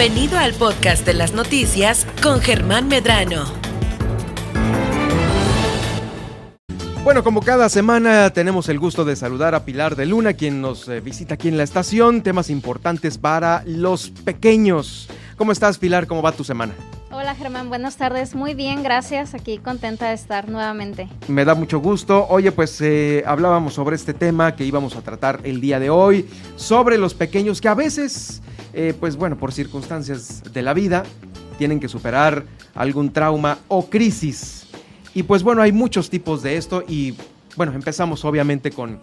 Bienvenido al podcast de las noticias con Germán Medrano. Bueno, como cada semana tenemos el gusto de saludar a Pilar de Luna, quien nos eh, visita aquí en la estación, temas importantes para los pequeños. ¿Cómo estás, Pilar? ¿Cómo va tu semana? Hola Germán, buenas tardes. Muy bien, gracias. Aquí contenta de estar nuevamente. Me da mucho gusto. Oye, pues eh, hablábamos sobre este tema que íbamos a tratar el día de hoy, sobre los pequeños que a veces, eh, pues bueno, por circunstancias de la vida, tienen que superar algún trauma o crisis. Y pues bueno, hay muchos tipos de esto y bueno, empezamos obviamente con,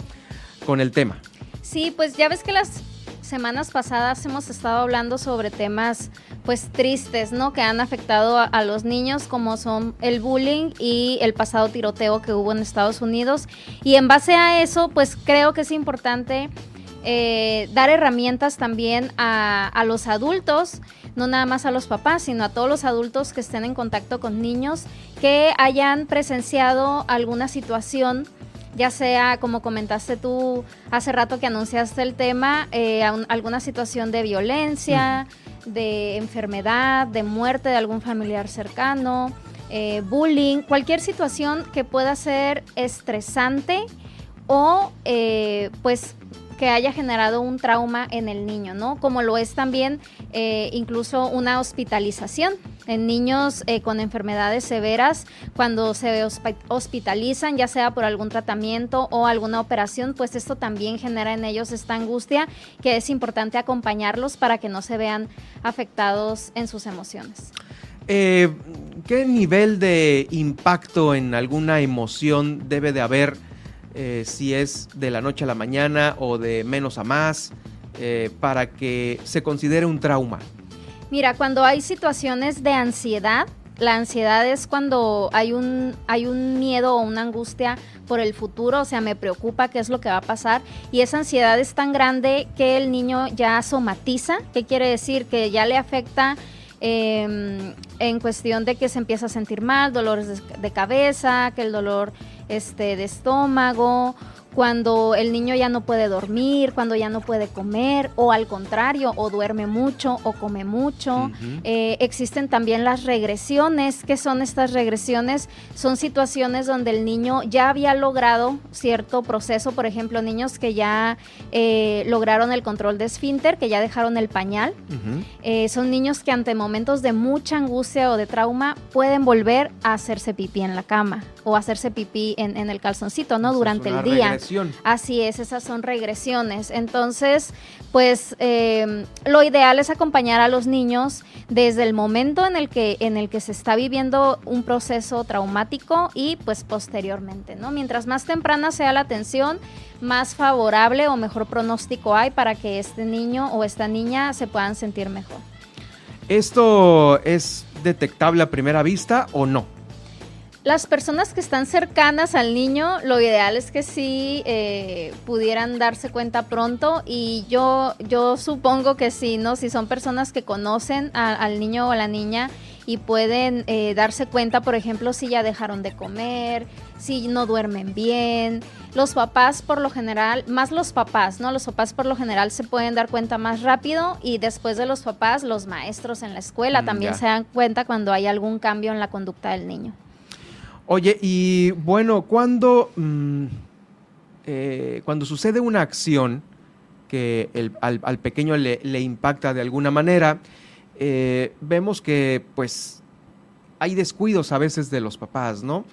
con el tema. Sí, pues ya ves que las semanas pasadas hemos estado hablando sobre temas pues tristes, ¿no? Que han afectado a, los niños como son el bullying y el pasado tiroteo que hubo en Estados Unidos. Y en base a eso, pues creo que es importante eh, dar herramientas también a, a, los adultos, no nada más a los papás, sino a todos los adultos que estén en contacto con niños que hayan presenciado alguna situación ya sea como comentaste tú hace rato que anunciaste el tema, eh, alguna situación de violencia, de enfermedad, de muerte de algún familiar cercano, eh, bullying, cualquier situación que pueda ser estresante o eh, pues que haya generado un trauma en el niño, ¿no? Como lo es también eh, incluso una hospitalización en niños eh, con enfermedades severas, cuando se hospitalizan, ya sea por algún tratamiento o alguna operación, pues esto también genera en ellos esta angustia que es importante acompañarlos para que no se vean afectados en sus emociones. Eh, ¿Qué nivel de impacto en alguna emoción debe de haber eh, si es de la noche a la mañana o de menos a más, eh, para que se considere un trauma? Mira, cuando hay situaciones de ansiedad, la ansiedad es cuando hay un, hay un miedo o una angustia por el futuro, o sea, me preocupa qué es lo que va a pasar y esa ansiedad es tan grande que el niño ya somatiza, ¿qué quiere decir? Que ya le afecta em, en cuestión de que se empieza a sentir mal, dolores de cabeza, que el dolor este, de estómago cuando el niño ya no puede dormir, cuando ya no puede comer, o al contrario, o duerme mucho o come mucho. Eh, existen también las regresiones. ¿Qué son estas regresiones? Son situaciones donde el niño ya había logrado cierto proceso, por ejemplo, niños que ya eh, lograron el control de esfínter, que ya dejaron el pañal. Eh, son niños que ante momentos de mucha angustia o de trauma pueden volver a hacerse pipí en la cama o hacerse pipí en, el calzoncito, ¿no? Durante el día. Así es, esas son regresiones. Entonces, pues em, lo ideal es acompañar a los niños desde el momento en el que en el que se está viviendo un proceso traumático y pues posteriormente, ¿no? Mientras más temprana sea la atención, más favorable o mejor pronóstico hay para que este niño o esta niña se puedan sentir mejor. ¿Esto es detectable a primera vista o no? Las personas que están cercanas al niño, lo ideal es que sí eh, pudieran darse cuenta pronto y yo, yo supongo que sí, ¿no? Si son personas que conocen al niño o a la niña y pueden eh, darse cuenta, por ejemplo, si ya dejaron de comer, si no duermen bien. Los papás por lo general, más los papás, ¿no? Los papás por lo general se pueden dar cuenta más rápido y después de los papás, los maestros en la escuela mm, también se dan cuenta cuando hay algún cambio en la conducta del niño. Oye, y bueno, cuando, mm, eh, cuando sucede una acción que al, pequeño le, impacta de alguna manera, eh, vemos que pues hay descuidos a veces de los papás, ¿no?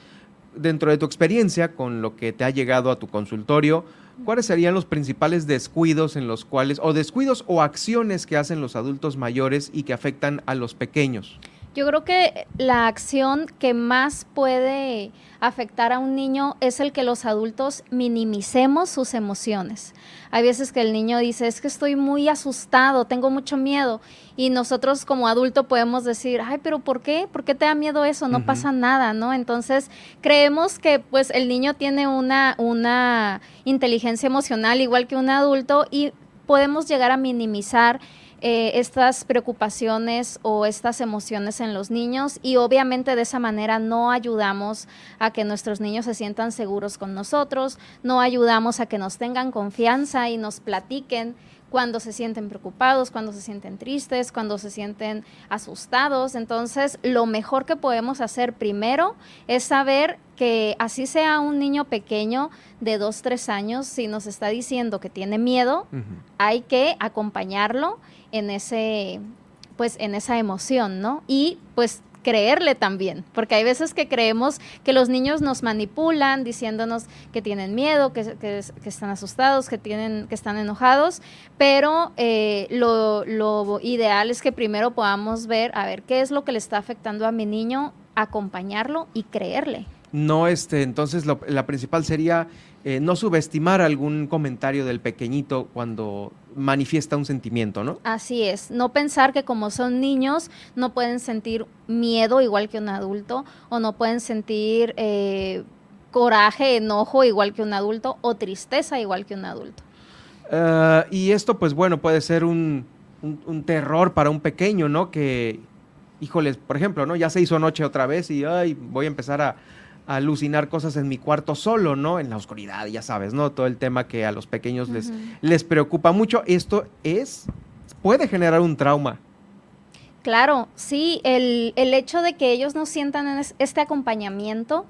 Dentro de tu experiencia con lo que te ha llegado a tu consultorio, ¿cuáles serían los principales descuidos en los cuales, o descuidos o acciones que hacen los adultos mayores y que afectan a los pequeños? Yo creo que la acción que más puede afectar a un niño es el que los adultos minimicemos sus emociones. Hay veces que el niño dice, es que estoy muy asustado, tengo mucho miedo. Y nosotros como adulto podemos decir, ay, pero ¿por qué? ¿Por qué te da miedo eso? No pasa nada, ¿no? Entonces creemos que pues el niño tiene una, una inteligencia emocional igual que un adulto y podemos llegar a minimizar eh, estas preocupaciones o estas emociones en los niños y obviamente de esa manera no ayudamos a que nuestros niños se sientan seguros con nosotros, no ayudamos a que nos tengan confianza y nos platiquen cuando se sienten preocupados, cuando se sienten tristes, cuando se sienten asustados. Entonces, lo mejor que podemos hacer primero es saber que así sea un niño pequeño de dos, tres años, si nos está diciendo que tiene miedo, hay que acompañarlo en ese, pues, en esa emoción, ¿no? Y pues creerle también, porque hay veces que creemos que los niños nos manipulan diciéndonos que tienen miedo, que, están asustados, que, tienen, que están enojados, pero eh, lo, lo ideal es que primero podamos ver, a ver, qué es lo que le está afectando a mi niño, acompañarlo y creerle. No, este, entonces la principal sería eh, no subestimar algún comentario del pequeñito cuando manifiesta un sentimiento, ¿no? Así es, no pensar que como son niños no pueden sentir miedo igual que un adulto o no pueden sentir eh, coraje, enojo igual que un adulto o tristeza igual que un adulto. Ah, y esto pues bueno puede ser un, un, terror para un pequeño, ¿no? Que, híjoles, por ejemplo, ¿no? Ya se hizo noche otra vez y ay, voy a empezar a alucinar cosas en mi cuarto solo, ¿no? En la oscuridad, ya sabes, ¿no? Todo el tema que a los pequeños les, les preocupa mucho. Esto es, puede generar un trauma. Claro, sí, el, hecho de que ellos no sientan este acompañamiento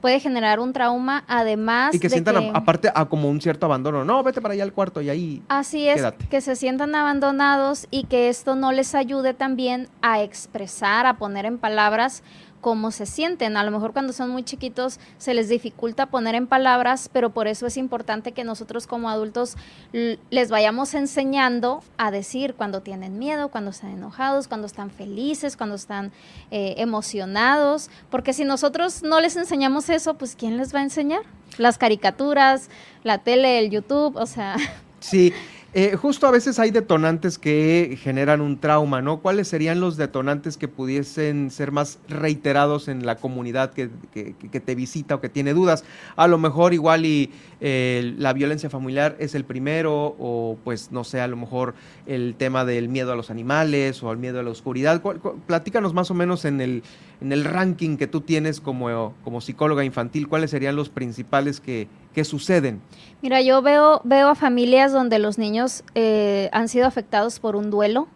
puede generar un trauma, además. Y que sientan, aparte, a como un cierto abandono. No, vete para allá al cuarto y ahí. Así es, que se sientan abandonados y que esto no les ayude también a expresar, a poner en palabras cómo se sienten. A lo mejor cuando son muy chiquitos se les dificulta poner en palabras, pero por eso es importante que nosotros como adultos les vayamos enseñando a decir cuando tienen miedo, cuando están enojados, cuando están felices, cuando están eh, emocionados, porque si nosotros no les enseñamos eso, pues ¿quién les va a enseñar? Las caricaturas, la tele, el YouTube, o sea... Sí, eh, justo a veces hay detonantes que generan un trauma, ¿no? ¿Cuáles serían los detonantes que pudiesen ser más reiterados en la comunidad que, te visita o que tiene dudas? A lo mejor igual y eh, la violencia familiar es el primero o pues no sé, a lo mejor el tema del miedo a los animales o el miedo a la oscuridad. platícanos más o menos en el, en el ranking que tú tienes como, como psicóloga infantil, ¿cuáles serían los principales que, que suceden? Mira, yo veo, veo a familias donde los niños eh, han sido afectados por un duelo,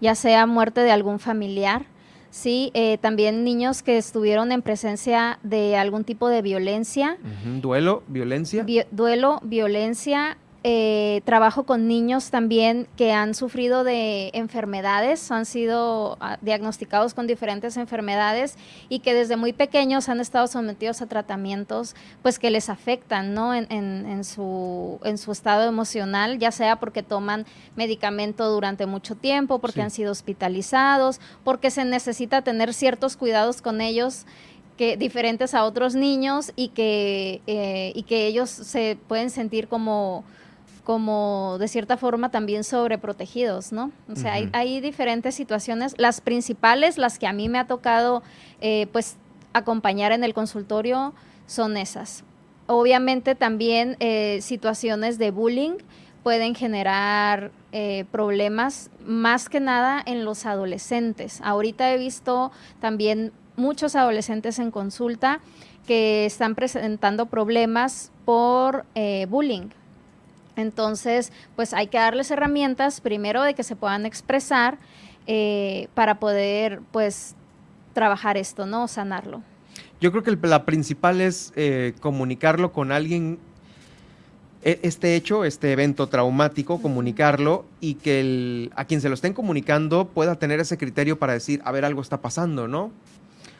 ya sea muerte de algún familiar, sí, eh, también niños que estuvieron en presencia de algún tipo de violencia. Duelo, violencia. duelo, violencia, eh, trabajo con niños también que han sufrido de enfermedades, han sido ah, diagnosticados con diferentes enfermedades y que desde muy pequeños han estado sometidos a tratamientos pues que les afectan ¿no? en, su, en su estado emocional, ya sea porque toman medicamento durante mucho tiempo, porque han sido hospitalizados, porque se necesita tener ciertos cuidados con ellos que diferentes a otros niños y que, eh, y que ellos se pueden sentir como como de cierta forma también sobreprotegidos, ¿no? O sea, hay, diferentes situaciones. Las principales, las que a mí me ha tocado, eh, pues, acompañar en el consultorio son esas. Obviamente también eh, situaciones de bullying pueden generar eh, problemas más que nada en los adolescentes. Ahorita he visto también muchos adolescentes en consulta que están presentando problemas por bullying, entonces, pues hay que darles herramientas, primero de que se puedan expresar eh, para poder, pues, trabajar esto, ¿no? Sanarlo. Yo creo que la principal es eh, comunicarlo con alguien, e, este hecho, este evento traumático, comunicarlo y que a quien se lo estén comunicando pueda tener ese criterio para decir, a ver, algo está pasando, ¿no?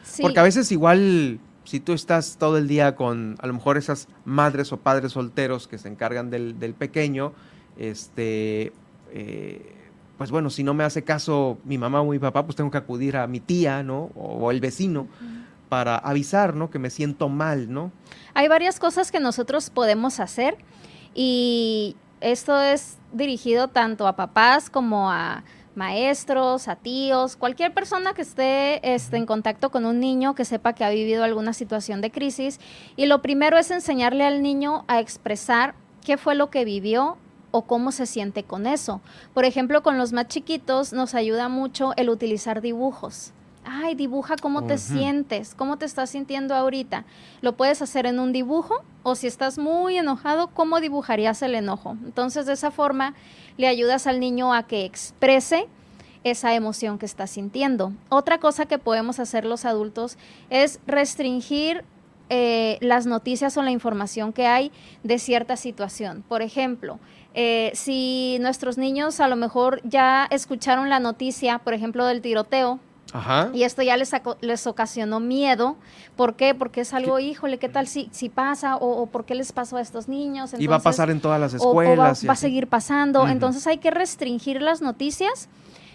Sí. Porque a veces igual si tú estás todo el día con a lo mejor esas madres o padres solteros que se encargan del, pequeño, este, eh, pues bueno, si no me hace caso mi mamá o mi papá, pues tengo que acudir a mi tía, ¿no? O, el vecino para avisar, ¿no? Que me siento mal, ¿no? Hay varias cosas que nosotros podemos hacer y esto es dirigido tanto a papás como a maestros, a tíos, cualquier persona que esté este, en contacto con un niño que sepa que ha vivido alguna situación de crisis. Y lo primero es enseñarle al niño a expresar qué fue lo que vivió o cómo se siente con eso. Por ejemplo, con los más chiquitos nos ayuda mucho el utilizar dibujos ay, dibuja cómo te sientes, cómo te estás sintiendo ahorita. Lo puedes hacer en un dibujo o si estás muy enojado, ¿cómo dibujarías el enojo? Entonces, de esa forma le ayudas al niño a que exprese esa emoción que está sintiendo. Otra cosa que podemos hacer los adultos es restringir eh, las noticias o la información que hay de cierta situación. Por ejemplo, eh, si nuestros niños a lo mejor ya escucharon la noticia, por ejemplo, del tiroteo, Y esto ya les, les ocasionó miedo. ¿Por qué? Porque es algo, híjole, ¿qué tal si, si pasa? O, por qué les pasó a estos niños? y va a pasar en todas las escuelas. va, a seguir pasando. Entonces hay que restringir las noticias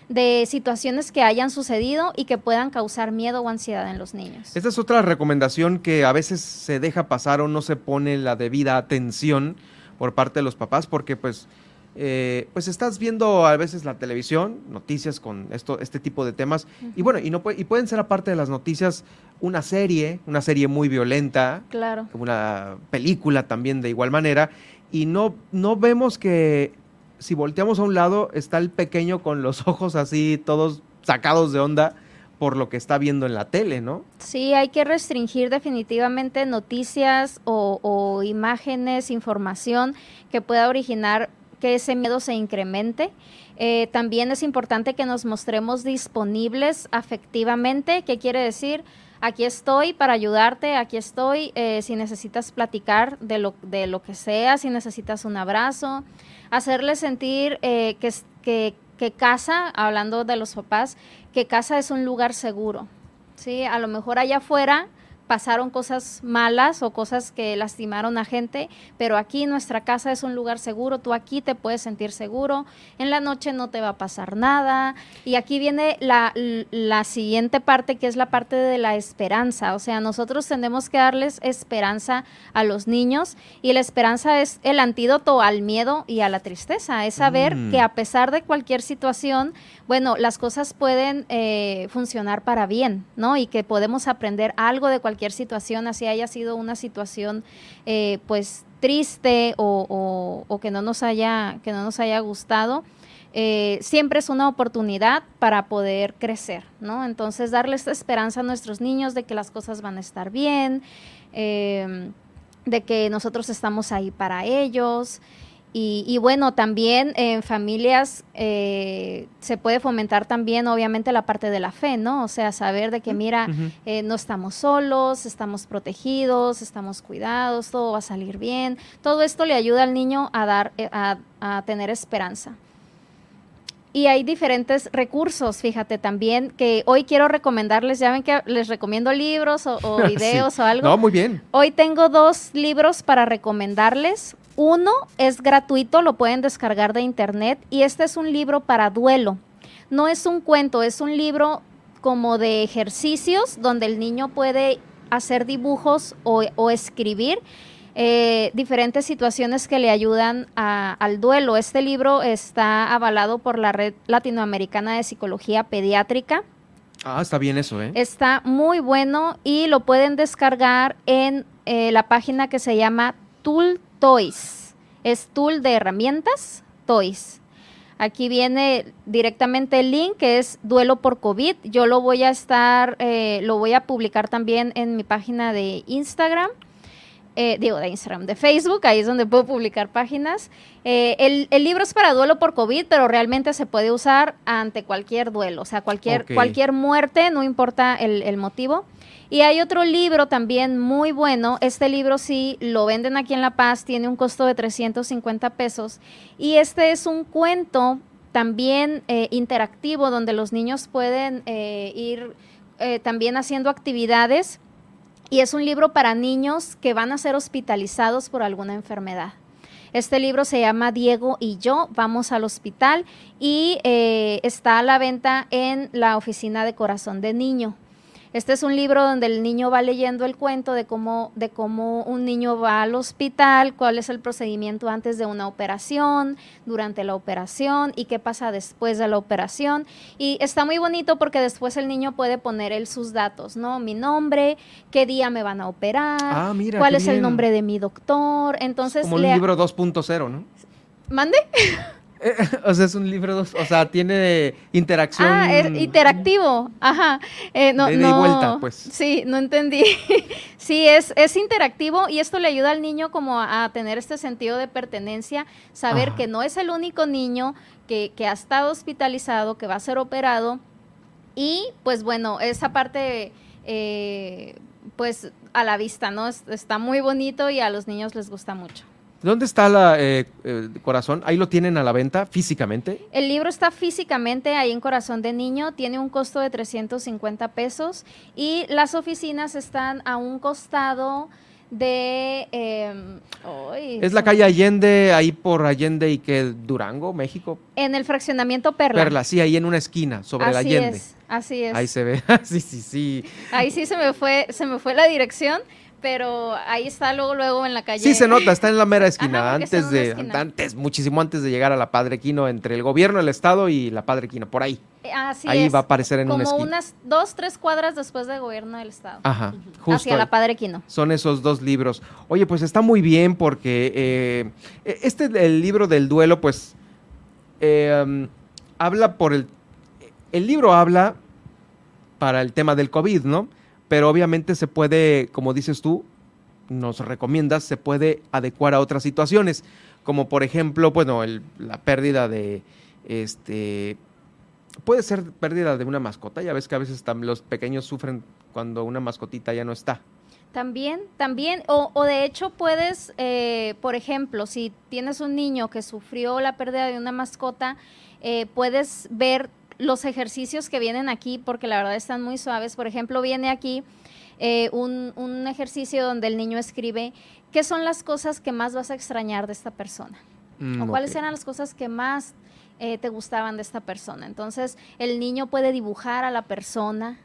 de situaciones que hayan sucedido y que puedan causar miedo o ansiedad en los niños. Esta es otra recomendación que a veces se deja pasar o no se pone la debida atención por parte de los papás porque pues eh, pues estás viendo a veces la televisión, noticias con esto, este tipo de temas, y bueno, y, no y pueden ser aparte de las noticias una serie, una serie muy violenta, claro. una película también de igual manera, y no, no vemos que si volteamos a un lado, está el pequeño con los ojos así, todos sacados de onda por lo que está viendo en la tele, ¿no? Sí, hay que restringir definitivamente noticias o, imágenes, información que pueda originar que ese miedo se incremente. Eh, también es importante que nos mostremos disponibles afectivamente, ¿qué quiere decir? Aquí estoy para ayudarte, aquí estoy eh, si necesitas platicar de lo, de lo que sea, si necesitas un abrazo, hacerle sentir eh, que, que, que casa, hablando de los papás, que casa es un lugar seguro. ¿sí? A lo mejor allá afuera pasaron cosas malas o cosas que lastimaron a gente, pero aquí nuestra casa es un lugar seguro, tú aquí te puedes sentir seguro, en la noche no te va a pasar nada. Y aquí viene la, la siguiente parte, que es la parte de la esperanza. O sea, nosotros tenemos que darles esperanza a los niños y la esperanza es el antídoto al miedo y a la tristeza, es saber mm. que a pesar de cualquier situación, bueno, las cosas pueden eh, funcionar para bien, ¿no? Y que podemos aprender algo de cualquier situación, así haya sido una situación eh, pues triste o, que no nos haya, que no nos haya gustado. Eh, siempre es una oportunidad para poder crecer, ¿no? Entonces, darles esperanza a nuestros niños de que las cosas van a estar bien, eh, de que nosotros estamos ahí para ellos. Y, bueno, también en familias eh, se puede fomentar también, obviamente, la parte de la fe, ¿no? O sea, saber de que, mira, eh, no estamos solos, estamos protegidos, estamos cuidados, todo va a salir bien. Todo esto le ayuda al niño a, dar, eh, a, tener esperanza. Y hay diferentes recursos, fíjate también, que hoy quiero recomendarles, ya ven que les recomiendo libros o, videos o algo. No, muy bien. Hoy tengo dos libros para recomendarles. Uno es gratuito, lo pueden descargar de internet y este es un libro para duelo. No es un cuento, es un libro como de ejercicios donde el niño puede hacer dibujos o, escribir eh, diferentes situaciones que le ayudan al duelo. Este libro está avalado por la Red Latinoamericana de Psicología Pediátrica. Ah, está bien eso, ¿eh? Está muy bueno y lo pueden descargar en eh, la página que se llama Tool Toys. Es tool de herramientas, Toys. Aquí viene directamente el link que es Duelo por COVID. Yo lo voy a estar, eh, lo voy a publicar también en mi página de Instagram. Eh, digo, de Instagram, de Facebook, ahí es donde puedo publicar páginas. Eh, el, libro es para duelo por COVID, pero realmente se puede usar ante cualquier duelo, o sea, cualquier, cualquier muerte, no importa el, el motivo. Y hay otro libro también muy bueno. Este libro sí lo venden aquí en La Paz, tiene un costo de 350 pesos. Y este es un cuento también eh, interactivo donde los niños pueden eh, ir eh, también haciendo actividades. Y es un libro para niños que van a ser hospitalizados por alguna enfermedad. Este libro se llama Diego y yo vamos al hospital y está a la venta en la oficina de corazón de niño. Este es un libro donde el niño va leyendo el cuento de cómo, de cómo un niño va al hospital, cuál es el procedimiento antes de una operación, durante la operación y qué pasa después de la operación. Y está muy bonito porque después el niño puede poner él sus datos, ¿no? Mi nombre, qué día me van a operar, ah, cuál es el nombre de mi doctor. Entonces, como un libro 2.0, ¿no? ¿Mande? o sea, es un libro, o sea, tiene interacción. Ah, es interactivo, ajá. Eh, no, de, de no, vuelta, pues. Sí, no entendí. sí, es, es interactivo y esto le ayuda al niño como a, a tener este sentido de pertenencia, saber Ajá. que no es el único niño que, que ha estado hospitalizado, que va a ser operado. Y pues bueno, esa parte, eh, pues a la vista, ¿no? Es- está muy bonito y a los niños les gusta mucho. ¿Dónde está la eh, eh, corazón? ¿Ahí lo tienen a la venta físicamente? El libro está físicamente ahí en Corazón de Niño, tiene un costo de 350 pesos y las oficinas están a un costado de... eh, ay, Es la calle Allende, ahí por Allende y que Durango, México. En el fraccionamiento Perla. Perla, sí, ahí en una esquina, sobre así Allende. Es, así es. Ahí se ve. sí, sí, sí. Ahí sí se me fue, se me fue la dirección, pero ahí está luego, luego en la calle. Sí se nota, está en la mera esquina, Ajá, antes de, esquina. antes, muchísimo antes de llegar a la Padre Quino, entre el gobierno, el Estado y la Padre Quino, por ahí. Eh, Así ahí es. va a aparecer en Como una esquina. unas dos, tres cuadras después del gobierno del estado. Ajá, justo. hacia ahí. la Padre Quino. Son esos dos libros. Oye, pues está muy bien porque eh, este, el libro del duelo, pues, eh, um, habla por el... El libro habla para el tema del COVID, ¿no? Pero obviamente se puede, como dices tú, nos recomiendas, se puede adecuar a otras situaciones, como por ejemplo, bueno, el- la pérdida de, este, puede ser pérdida de una mascota, ya ves que a veces los pequeños sufren cuando una mascotita ya no está. También, también, o, o de hecho puedes, eh, por ejemplo, si tienes un niño que sufrió la pérdida de una mascota, eh, puedes ver los ejercicios que vienen aquí, porque la verdad están muy suaves. Por ejemplo, viene aquí eh, un, un ejercicio donde el niño escribe qué son las cosas que más vas a extrañar de esta persona. Mm, o cuáles eran las cosas que más eh, te gustaban de esta persona. Entonces, el niño puede dibujar a la persona,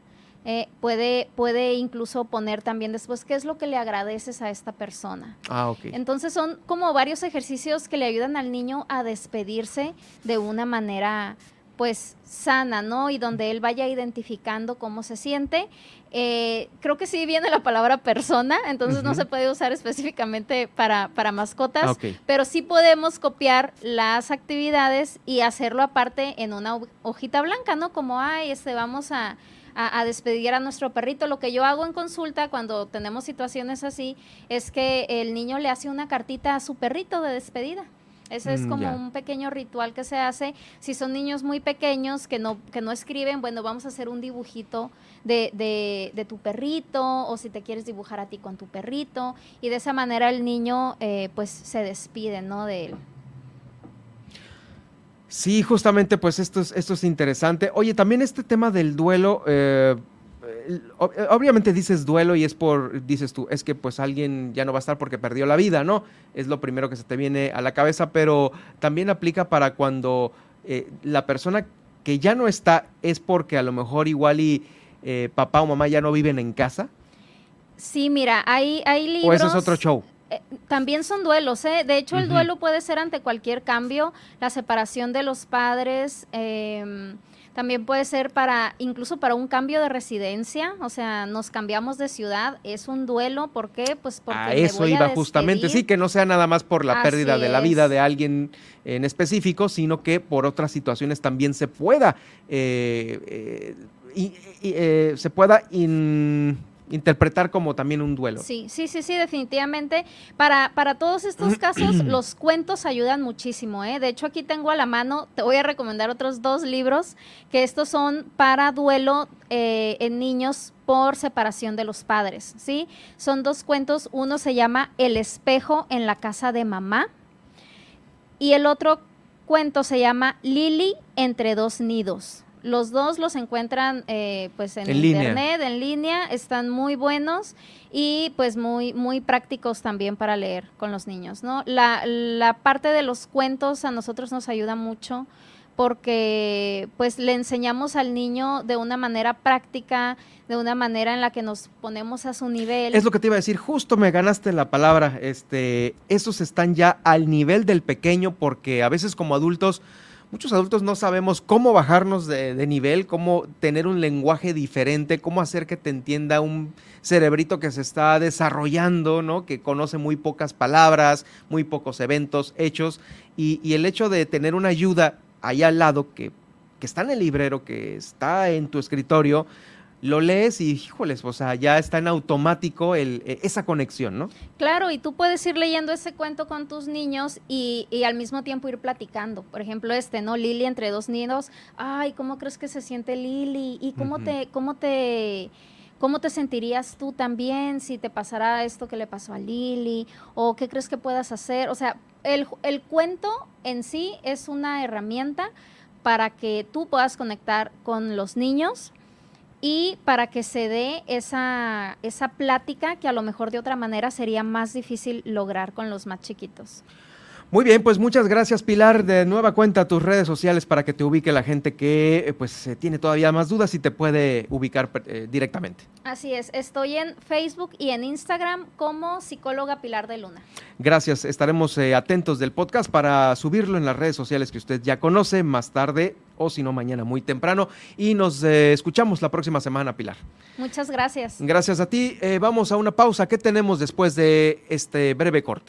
eh, puede, puede incluso poner también después qué es lo que le agradeces a esta persona. Ah, ok. Entonces, son como varios ejercicios que le ayudan al niño a despedirse de una manera pues sana, ¿no? Y donde él vaya identificando cómo se siente. Eh, creo que sí viene la palabra persona, entonces no se puede usar específicamente para, para mascotas, pero sí podemos copiar las actividades y hacerlo aparte en una ho- hojita blanca, ¿no? Como, ay, este, vamos a, a- a despedir a nuestro perrito. Lo que yo hago en consulta cuando tenemos situaciones así es que el niño le hace una cartita a su perrito de despedida. Ese es Mm, como un pequeño ritual que se hace. Si son niños muy pequeños que no, que no escriben, bueno, vamos a hacer un dibujito de, de- de tu perrito o si te quieres dibujar a ti con tu perrito. Y de esa manera el niño eh, pues se despide, ¿no? De él. Sí, justamente, pues esto es, esto es interesante. Oye, también este tema del duelo, eh, obviamente dices duelo y es por, dices tú, es que pues alguien ya no va a estar porque perdió la vida, ¿no? Es lo primero que se te viene a la cabeza, pero también aplica para cuando eh, la persona que ya no está es porque a lo mejor igual y eh, papá o mamá ya no viven en casa, Sí, mira, hay, hay libros. o ese es otro show. Eh, también son duelos, ¿eh? De hecho, el duelo puede ser ante cualquier cambio, la separación de los padres, em, también puede ser para, incluso para un cambio de residencia, o sea, nos cambiamos de ciudad, es un duelo, ¿por qué? Pues porque a eso voy a iba justamente, sí, que no sea nada más por la Así pérdida de la vida es. de alguien en específico, sino que por otras situaciones también se pueda, eh, eh, y- y, eh, se pueda in- interpretar como también un duelo. Sí, sí, sí, sí, definitivamente. Para, para todos estos casos, los cuentos ayudan muchísimo, ¿eh? De hecho, aquí tengo a la mano, te voy a recomendar otros dos libros, que estos son para duelo eh, en niños por separación de los padres, ¿sí? Son dos cuentos, uno se llama El espejo en la casa de mamá y el otro cuento se llama Lily entre dos nidos. Los dos los encuentran eh, pues en, En línea. internet, en línea, están muy buenos y pues muy, muy prácticos también para leer con los niños, ¿no? La, la parte de los cuentos a nosotros nos ayuda mucho porque pues le enseñamos al niño de una manera práctica, de una manera en la que nos ponemos a su nivel. Es lo que te iba a decir, justo me ganaste la palabra, este, esos están ya al nivel del pequeño porque a veces como adultos muchos adultos no sabemos cómo bajarnos de, nivel, cómo tener un lenguaje diferente, cómo hacer que te entienda un cerebrito que se está desarrollando, ¿no? Que conoce muy pocas palabras, muy pocos eventos, hechos, y, y el hecho de tener una ayuda ahí al lado que, que está en el librero, que está en tu escritorio, lo lees y, híjoles, o sea, ya está en automático el, e, esa conexión, ¿no? Claro, y tú puedes ir leyendo ese cuento con tus niños y, y, al mismo tiempo ir platicando. Por ejemplo, este, ¿no? Lili entre dos nidos. Ay, ¿cómo crees que se siente Lili? ¿Y cómo uh -huh. te, cómo te, cómo te sentirías tú también si te pasara esto que le pasó a Lili? ¿O qué crees que puedas hacer? O sea, el, el cuento en sí es una herramienta para que tú puedas conectar con los niños y para que se dé esa, esa plática que a lo mejor de otra manera sería más difícil lograr con los más chiquitos. Muy bien, pues muchas gracias Pilar. De nueva cuenta tus redes sociales para que te ubique la gente que eh, pues eh, tiene todavía más dudas y te puede ubicar eh, directamente. Así es, estoy en Facebook y en Instagram como psicóloga Pilar de Luna. Gracias, estaremos eh, atentos del podcast para subirlo en las redes sociales que usted ya conoce más tarde o si no mañana muy temprano y nos eh, escuchamos la próxima semana Pilar. Muchas gracias. Gracias a ti. Vamos a una pausa. ¿Qué tenemos después de este breve corte?